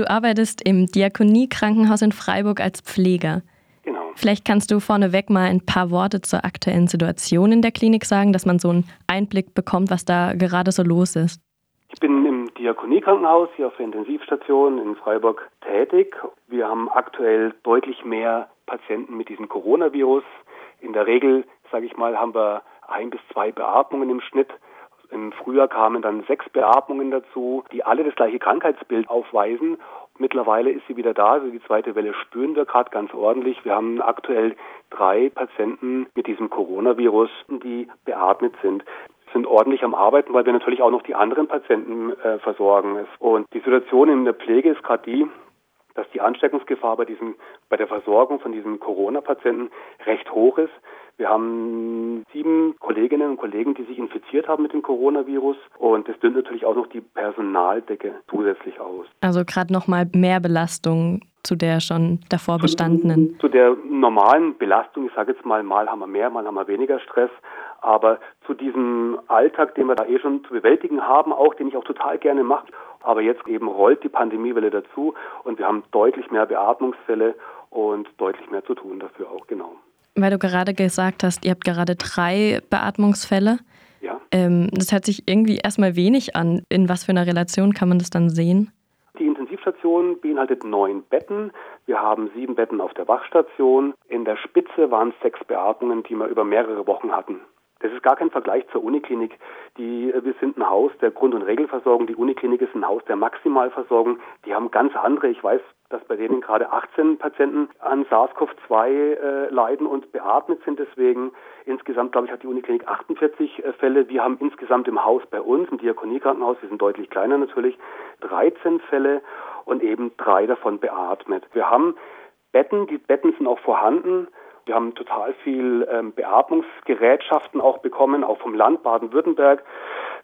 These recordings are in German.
Du arbeitest im Diakonie-Krankenhaus in Freiburg als Pfleger. Genau. Vielleicht kannst du vorneweg mal ein paar Worte zur aktuellen Situation in der Klinik sagen, dass man so einen Einblick bekommt, was da gerade so los ist. Ich bin im Diakonie-Krankenhaus hier auf der Intensivstation in Freiburg tätig. Wir haben aktuell deutlich mehr Patienten mit diesem Coronavirus. In der Regel, sage ich mal, haben wir ein bis zwei Beatmungen im Schnitt. Im Frühjahr kamen dann sechs Beatmungen dazu, die alle das gleiche Krankheitsbild aufweisen. Mittlerweile ist sie wieder da, also die zweite Welle spüren wir gerade ganz ordentlich. Wir haben aktuell drei Patienten mit diesem Coronavirus, die beatmet sind sind ordentlich am Arbeiten, weil wir natürlich auch noch die anderen Patienten äh, versorgen. Und die Situation in der Pflege ist gerade die, dass die Ansteckungsgefahr bei diesem, bei der Versorgung von diesen Corona-Patienten recht hoch ist. Wir haben sieben Kolleginnen und Kollegen, die sich infiziert haben mit dem Coronavirus und das dünnt natürlich auch noch die Personaldecke zusätzlich aus. Also gerade noch mal mehr Belastung zu der schon davor bestandenen. Zu, zu der normalen Belastung, ich sage jetzt mal, mal haben wir mehr, mal haben wir weniger Stress, aber zu diesem Alltag, den wir da eh schon zu bewältigen haben, auch den ich auch total gerne mache, aber jetzt eben rollt die Pandemiewelle dazu und wir haben deutlich mehr Beatmungsfälle und deutlich mehr zu tun dafür auch, genau. Weil du gerade gesagt hast, ihr habt gerade drei Beatmungsfälle. Ja. Ähm, das hört sich irgendwie erstmal wenig an. In was für einer Relation kann man das dann sehen? Die Intensivstation beinhaltet neun Betten. Wir haben sieben Betten auf der Wachstation. In der Spitze waren es sechs Beatmungen, die wir über mehrere Wochen hatten. Das ist gar kein Vergleich zur Uniklinik. Die, wir sind ein Haus der Grund- und Regelversorgung. Die Uniklinik ist ein Haus der Maximalversorgung. Die haben ganz andere. Ich weiß, dass bei denen gerade 18 Patienten an SARS-CoV-2 äh, leiden und beatmet sind. Deswegen insgesamt, glaube ich, hat die Uniklinik 48 äh, Fälle. Wir haben insgesamt im Haus bei uns, im Diakoniekrankenhaus, wir sind deutlich kleiner natürlich, 13 Fälle und eben drei davon beatmet. Wir haben Betten, die Betten sind auch vorhanden. Wir haben total viel ähm, Beatmungsgerätschaften auch bekommen, auch vom Land Baden-Württemberg.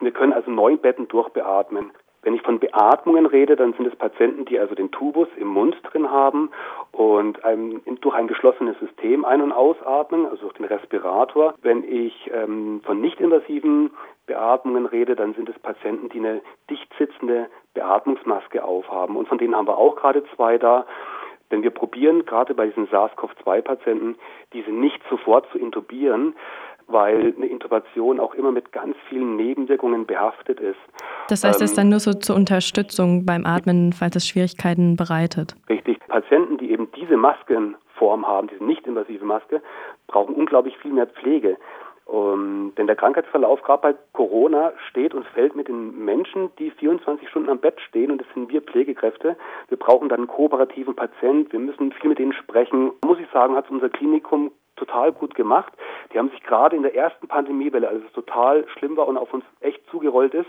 Wir können also neun Betten durchbeatmen. Wenn ich von Beatmungen rede, dann sind es Patienten, die also den Tubus im Mund drin haben und ein, durch ein geschlossenes System ein- und ausatmen, also durch den Respirator. Wenn ich ähm, von nicht-invasiven Beatmungen rede, dann sind es Patienten, die eine dicht sitzende Beatmungsmaske aufhaben. Und von denen haben wir auch gerade zwei da. Denn wir probieren gerade bei diesen SARS-CoV-2-Patienten, diese nicht sofort zu intubieren, weil eine Intubation auch immer mit ganz vielen Nebenwirkungen behaftet ist. Das heißt, es ist dann nur so zur Unterstützung beim Atmen, falls es Schwierigkeiten bereitet. Richtig. Patienten, die eben diese Maskenform haben, diese nicht-invasive Maske, brauchen unglaublich viel mehr Pflege. Um, denn der Krankheitsverlauf gerade bei Corona steht und fällt mit den Menschen, die 24 Stunden am Bett stehen und das sind wir Pflegekräfte. Wir brauchen dann einen kooperativen Patient, wir müssen viel mit denen sprechen. Muss ich sagen, hat unser Klinikum total gut gemacht. Die haben sich gerade in der ersten Pandemiewelle, als es total schlimm war und auf uns echt zugerollt ist,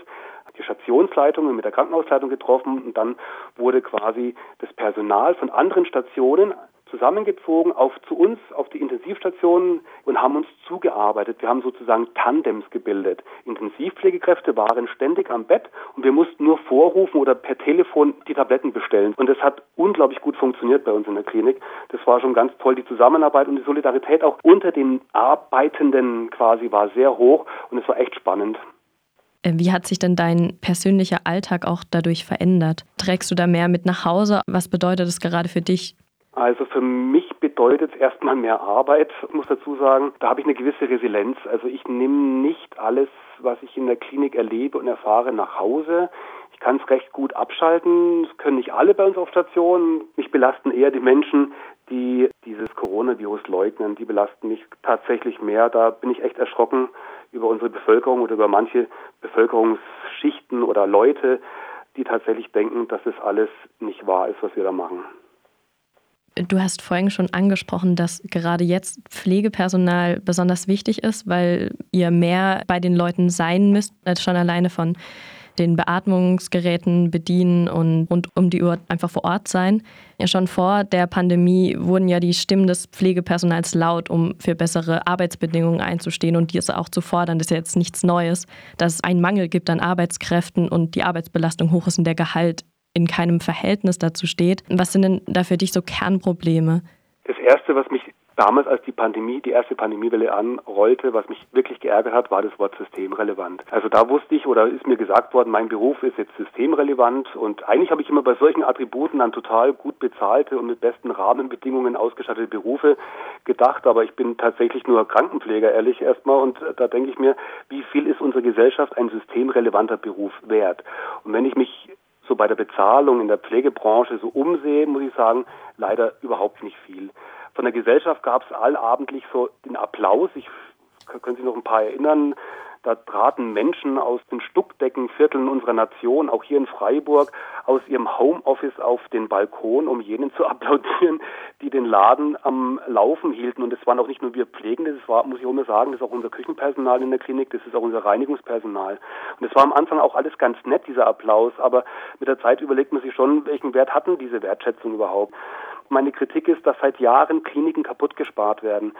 die Stationsleitung mit der Krankenhausleitung getroffen und dann wurde quasi das Personal von anderen Stationen zusammengezogen auf zu uns auf die Intensivstationen und haben uns zugearbeitet. Wir haben sozusagen Tandems gebildet. Intensivpflegekräfte waren ständig am Bett und wir mussten nur vorrufen oder per Telefon die Tabletten bestellen. Und das hat unglaublich gut funktioniert bei uns in der Klinik. Das war schon ganz toll. Die Zusammenarbeit und die Solidarität auch unter den Arbeitenden quasi war sehr hoch und es war echt spannend. Äh, wie hat sich denn dein persönlicher Alltag auch dadurch verändert? Trägst du da mehr mit nach Hause? Was bedeutet es gerade für dich? Also für mich bedeutet es erstmal mehr Arbeit. Muss dazu sagen, da habe ich eine gewisse Resilienz. Also ich nehme nicht alles, was ich in der Klinik erlebe und erfahre, nach Hause. Ich kann es recht gut abschalten. Das können nicht alle bei uns auf Station. Mich belasten eher die Menschen, die dieses Coronavirus leugnen. Die belasten mich tatsächlich mehr. Da bin ich echt erschrocken über unsere Bevölkerung oder über manche Bevölkerungsschichten oder Leute, die tatsächlich denken, dass das alles nicht wahr ist, was wir da machen. Du hast vorhin schon angesprochen, dass gerade jetzt Pflegepersonal besonders wichtig ist, weil ihr mehr bei den Leuten sein müsst, als schon alleine von den Beatmungsgeräten bedienen und rund um die Uhr einfach vor Ort sein. Ja, schon vor der Pandemie wurden ja die Stimmen des Pflegepersonals laut, um für bessere Arbeitsbedingungen einzustehen und diese auch zu fordern. Das ist ja jetzt nichts Neues, dass es einen Mangel gibt an Arbeitskräften und die Arbeitsbelastung hoch ist und der Gehalt in keinem Verhältnis dazu steht. Was sind denn da für dich so Kernprobleme? Das Erste, was mich damals, als die Pandemie, die erste Pandemiewelle anrollte, was mich wirklich geärgert hat, war das Wort systemrelevant. Also da wusste ich oder ist mir gesagt worden, mein Beruf ist jetzt systemrelevant und eigentlich habe ich immer bei solchen Attributen an total gut bezahlte und mit besten Rahmenbedingungen ausgestattete Berufe gedacht, aber ich bin tatsächlich nur Krankenpfleger, ehrlich erstmal und da denke ich mir, wie viel ist unsere Gesellschaft ein systemrelevanter Beruf wert? Und wenn ich mich so bei der Bezahlung in der Pflegebranche so umsehe, muss ich sagen, leider überhaupt nicht viel. Von der Gesellschaft gab es allabendlich so den Applaus. Ich können Sie noch ein paar erinnern. Da traten Menschen aus den Stuckdeckenvierteln unserer Nation, auch hier in Freiburg, aus ihrem Homeoffice auf den Balkon, um jenen zu applaudieren, die den Laden am Laufen hielten. Und es waren auch nicht nur wir Pflegende, das war, muss ich auch mal sagen, das ist auch unser Küchenpersonal in der Klinik, das ist auch unser Reinigungspersonal. Und es war am Anfang auch alles ganz nett, dieser Applaus, aber mit der Zeit überlegt man sich schon, welchen Wert hatten diese Wertschätzung überhaupt. Meine Kritik ist, dass seit Jahren Kliniken kaputt gespart werden.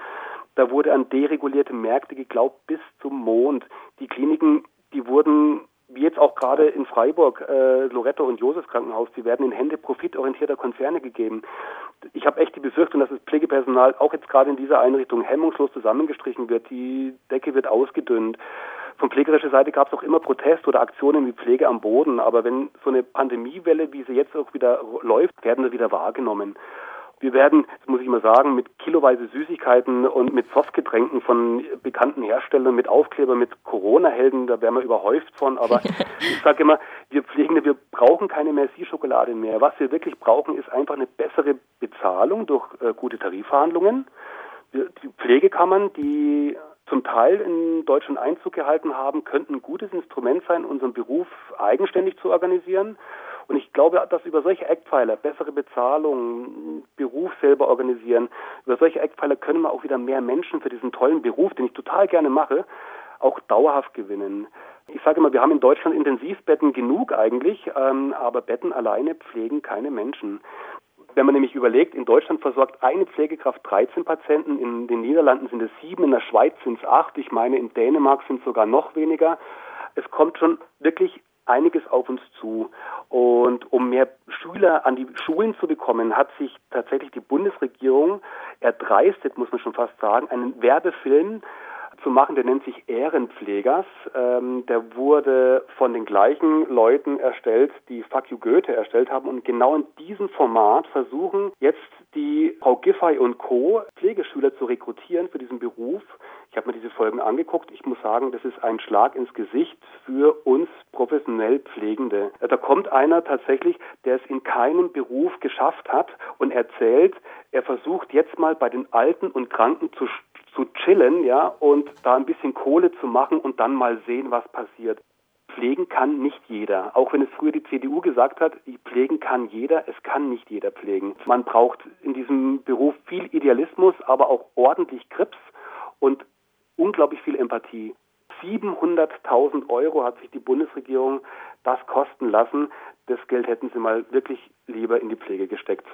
Da wurde an deregulierte Märkte geglaubt bis zum Mond. Die Kliniken, die wurden wie jetzt auch gerade in Freiburg, äh, Loretto und Josefs Krankenhaus, die werden in Hände profitorientierter Konzerne gegeben. Ich habe echt die Befürchtung, dass das Pflegepersonal auch jetzt gerade in dieser Einrichtung hemmungslos zusammengestrichen wird. Die Decke wird ausgedünnt. Von pflegerischer Seite gab es auch immer Protest oder Aktionen wie Pflege am Boden. Aber wenn so eine Pandemiewelle, wie sie jetzt auch wieder läuft, werden wir wieder wahrgenommen. Wir werden, das muss ich mal sagen, mit kiloweise Süßigkeiten und mit Softgetränken von bekannten Herstellern, mit Aufkleber, mit Corona-Helden, da werden wir überhäuft von. Aber ich sage immer, wir Pflegende, wir brauchen keine Merci-Schokolade mehr. Was wir wirklich brauchen, ist einfach eine bessere Bezahlung durch äh, gute Tarifverhandlungen. Die Pflegekammern, die zum Teil in Deutschland Einzug gehalten haben, könnten ein gutes Instrument sein, unseren Beruf eigenständig zu organisieren. Und ich glaube, dass über solche Eckpfeiler, bessere Bezahlung, Beruf selber organisieren, über solche Eckpfeiler können wir auch wieder mehr Menschen für diesen tollen Beruf, den ich total gerne mache, auch dauerhaft gewinnen. Ich sage immer, wir haben in Deutschland Intensivbetten genug eigentlich, ähm, aber Betten alleine pflegen keine Menschen. Wenn man nämlich überlegt, in Deutschland versorgt eine Pflegekraft 13 Patienten, in den Niederlanden sind es sieben, in der Schweiz sind es acht, ich meine, in Dänemark sind es sogar noch weniger. Es kommt schon wirklich einiges auf uns zu. Und um mehr Schüler an die Schulen zu bekommen, hat sich tatsächlich die Bundesregierung erdreistet, muss man schon fast sagen, einen Werbefilm zu machen, der nennt sich Ehrenpflegers. Ähm, der wurde von den gleichen Leuten erstellt, die Fuck You Goethe erstellt haben. Und genau in diesem Format versuchen jetzt die Frau Giffey und Co. Pflegeschüler zu rekrutieren für diesen Beruf. Ich habe mir diese Folgen angeguckt. Ich muss sagen, das ist ein Schlag ins Gesicht für uns professionell Pflegende. Da kommt einer tatsächlich, der es in keinem Beruf geschafft hat und erzählt, er versucht jetzt mal bei den Alten und Kranken zu zu chillen, ja, und da ein bisschen Kohle zu machen und dann mal sehen, was passiert. Pflegen kann nicht jeder. Auch wenn es früher die CDU gesagt hat, pflegen kann jeder, es kann nicht jeder pflegen. Man braucht in diesem Beruf viel Idealismus, aber auch ordentlich Grips und unglaublich viel Empathie. 700.000 Euro hat sich die Bundesregierung das kosten lassen. Das Geld hätten sie mal wirklich lieber in die Pflege gesteckt.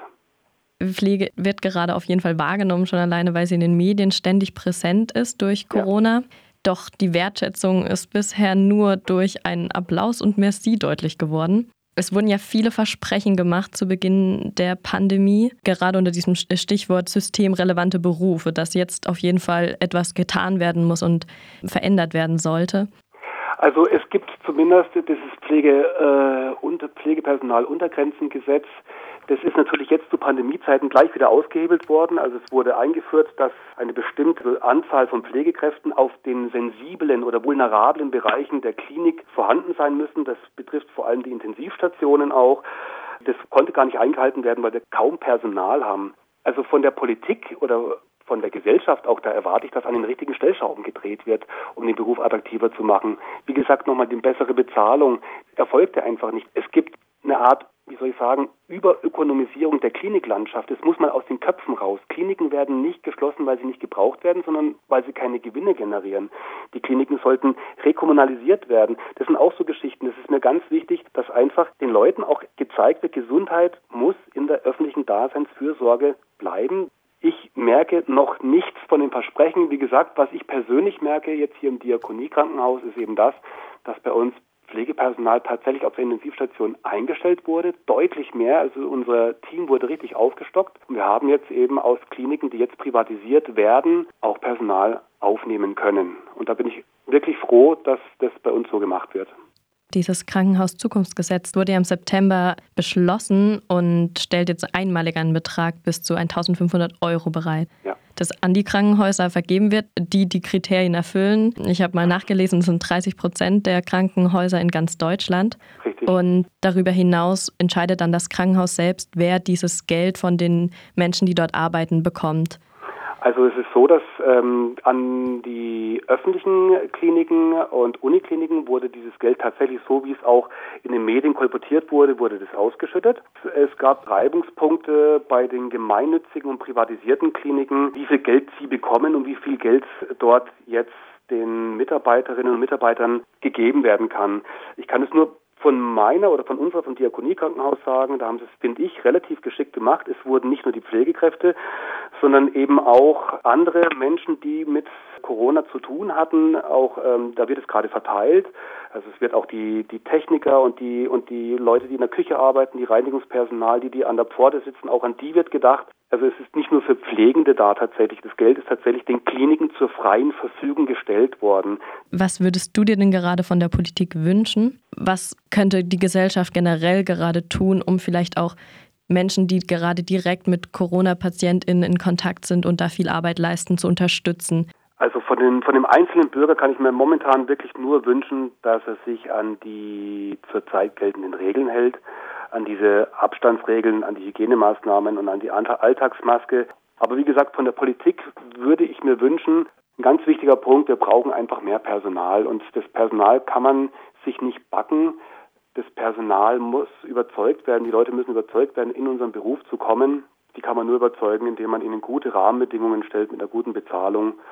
Pflege wird gerade auf jeden Fall wahrgenommen, schon alleine, weil sie in den Medien ständig präsent ist durch Corona. Ja. Doch die Wertschätzung ist bisher nur durch einen Applaus und Merci deutlich geworden. Es wurden ja viele Versprechen gemacht zu Beginn der Pandemie, gerade unter diesem Stichwort systemrelevante Berufe, dass jetzt auf jeden Fall etwas getan werden muss und verändert werden sollte. Also es gibt zumindest dieses Pflege, äh, unter Pflegepersonaluntergrenzengesetz, das ist natürlich jetzt zu Pandemiezeiten gleich wieder ausgehebelt worden. Also es wurde eingeführt, dass eine bestimmte Anzahl von Pflegekräften auf den sensiblen oder vulnerablen Bereichen der Klinik vorhanden sein müssen. Das betrifft vor allem die Intensivstationen auch. Das konnte gar nicht eingehalten werden, weil wir kaum Personal haben. Also von der Politik oder von der Gesellschaft auch, da erwarte ich, dass an den richtigen Stellschrauben gedreht wird, um den Beruf attraktiver zu machen. Wie gesagt, nochmal die bessere Bezahlung erfolgte einfach nicht. Es gibt eine Art wie soll ich sagen, Überökonomisierung der Kliniklandschaft. Das muss man aus den Köpfen raus. Kliniken werden nicht geschlossen, weil sie nicht gebraucht werden, sondern weil sie keine Gewinne generieren. Die Kliniken sollten rekommunalisiert werden. Das sind auch so Geschichten. Das ist mir ganz wichtig, dass einfach den Leuten auch gezeigt wird, Gesundheit muss in der öffentlichen Daseinsfürsorge bleiben. Ich merke noch nichts von den Versprechen. Wie gesagt, was ich persönlich merke jetzt hier im Diakoniekrankenhaus ist eben das, dass bei uns Pflegepersonal tatsächlich auf der Intensivstation eingestellt wurde, deutlich mehr. Also unser Team wurde richtig aufgestockt. Und wir haben jetzt eben aus Kliniken, die jetzt privatisiert werden, auch Personal aufnehmen können. Und da bin ich wirklich froh, dass das bei uns so gemacht wird. Dieses Krankenhaus-Zukunftsgesetz wurde ja im September beschlossen und stellt jetzt einmalig einen Betrag bis zu 1500 Euro bereit. Ja. Das an die Krankenhäuser vergeben wird, die die Kriterien erfüllen. Ich habe mal nachgelesen, es sind 30 Prozent der Krankenhäuser in ganz Deutschland. Richtig. Und darüber hinaus entscheidet dann das Krankenhaus selbst, wer dieses Geld von den Menschen, die dort arbeiten, bekommt. Also es ist so, dass ähm, an die öffentlichen Kliniken und Unikliniken wurde dieses Geld tatsächlich so, wie es auch in den Medien kolportiert wurde, wurde das ausgeschüttet. Es gab Reibungspunkte bei den gemeinnützigen und privatisierten Kliniken, wie viel Geld sie bekommen und wie viel Geld dort jetzt den Mitarbeiterinnen und Mitarbeitern gegeben werden kann. Ich kann es nur von meiner oder von unserer, vom Diakoniekrankenhaus sagen, da haben sie es, finde ich, relativ geschickt gemacht. Es wurden nicht nur die Pflegekräfte, sondern eben auch andere Menschen, die mit Corona zu tun hatten. Auch ähm, da wird es gerade verteilt. Also es wird auch die, die Techniker und die und die Leute, die in der Küche arbeiten, die Reinigungspersonal, die die an der Pforte sitzen, auch an die wird gedacht. Also es ist nicht nur für Pflegende da tatsächlich. Das Geld ist tatsächlich den Kliniken zur freien Verfügung gestellt worden. Was würdest du dir denn gerade von der Politik wünschen? Was könnte die Gesellschaft generell gerade tun, um vielleicht auch Menschen, die gerade direkt mit Corona-PatientInnen in Kontakt sind und da viel Arbeit leisten, zu unterstützen? Also von, den, von dem einzelnen Bürger kann ich mir momentan wirklich nur wünschen, dass er sich an die zurzeit geltenden Regeln hält, an diese Abstandsregeln, an die Hygienemaßnahmen und an die Alltagsmaske. Aber wie gesagt, von der Politik würde ich mir wünschen, ein ganz wichtiger Punkt, wir brauchen einfach mehr Personal und das Personal kann man sich nicht backen das Personal muss überzeugt werden, die Leute müssen überzeugt werden, in unseren Beruf zu kommen. Die kann man nur überzeugen, indem man ihnen gute Rahmenbedingungen stellt mit einer guten Bezahlung